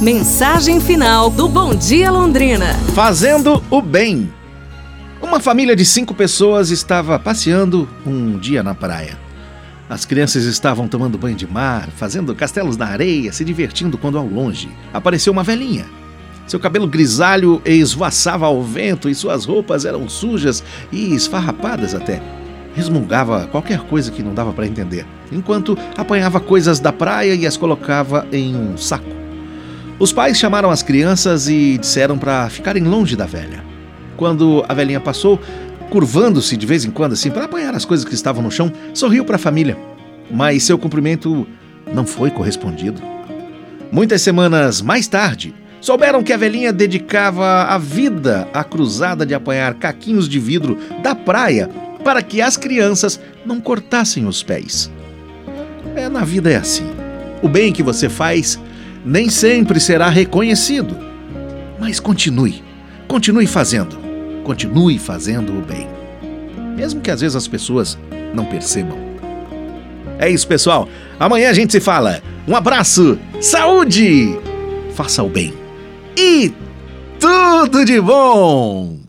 Mensagem final do Bom Dia Londrina. Fazendo o bem. Uma família de cinco pessoas estava passeando um dia na praia. As crianças estavam tomando banho de mar, fazendo castelos na areia, se divertindo quando ao longe apareceu uma velhinha. Seu cabelo grisalho esvoaçava ao vento e suas roupas eram sujas e esfarrapadas até. Resmungava qualquer coisa que não dava para entender, enquanto apanhava coisas da praia e as colocava em um saco. Os pais chamaram as crianças e disseram para ficarem longe da velha. Quando a velhinha passou, curvando-se de vez em quando assim para apanhar as coisas que estavam no chão, sorriu para a família. Mas seu cumprimento não foi correspondido. Muitas semanas mais tarde, souberam que a velhinha dedicava a vida à cruzada de apanhar caquinhos de vidro da praia para que as crianças não cortassem os pés. É, na vida é assim. O bem que você faz nem sempre será reconhecido. Mas continue, continue fazendo, continue fazendo o bem. Mesmo que às vezes as pessoas não percebam. É isso, pessoal. Amanhã a gente se fala. Um abraço, saúde, faça o bem e tudo de bom!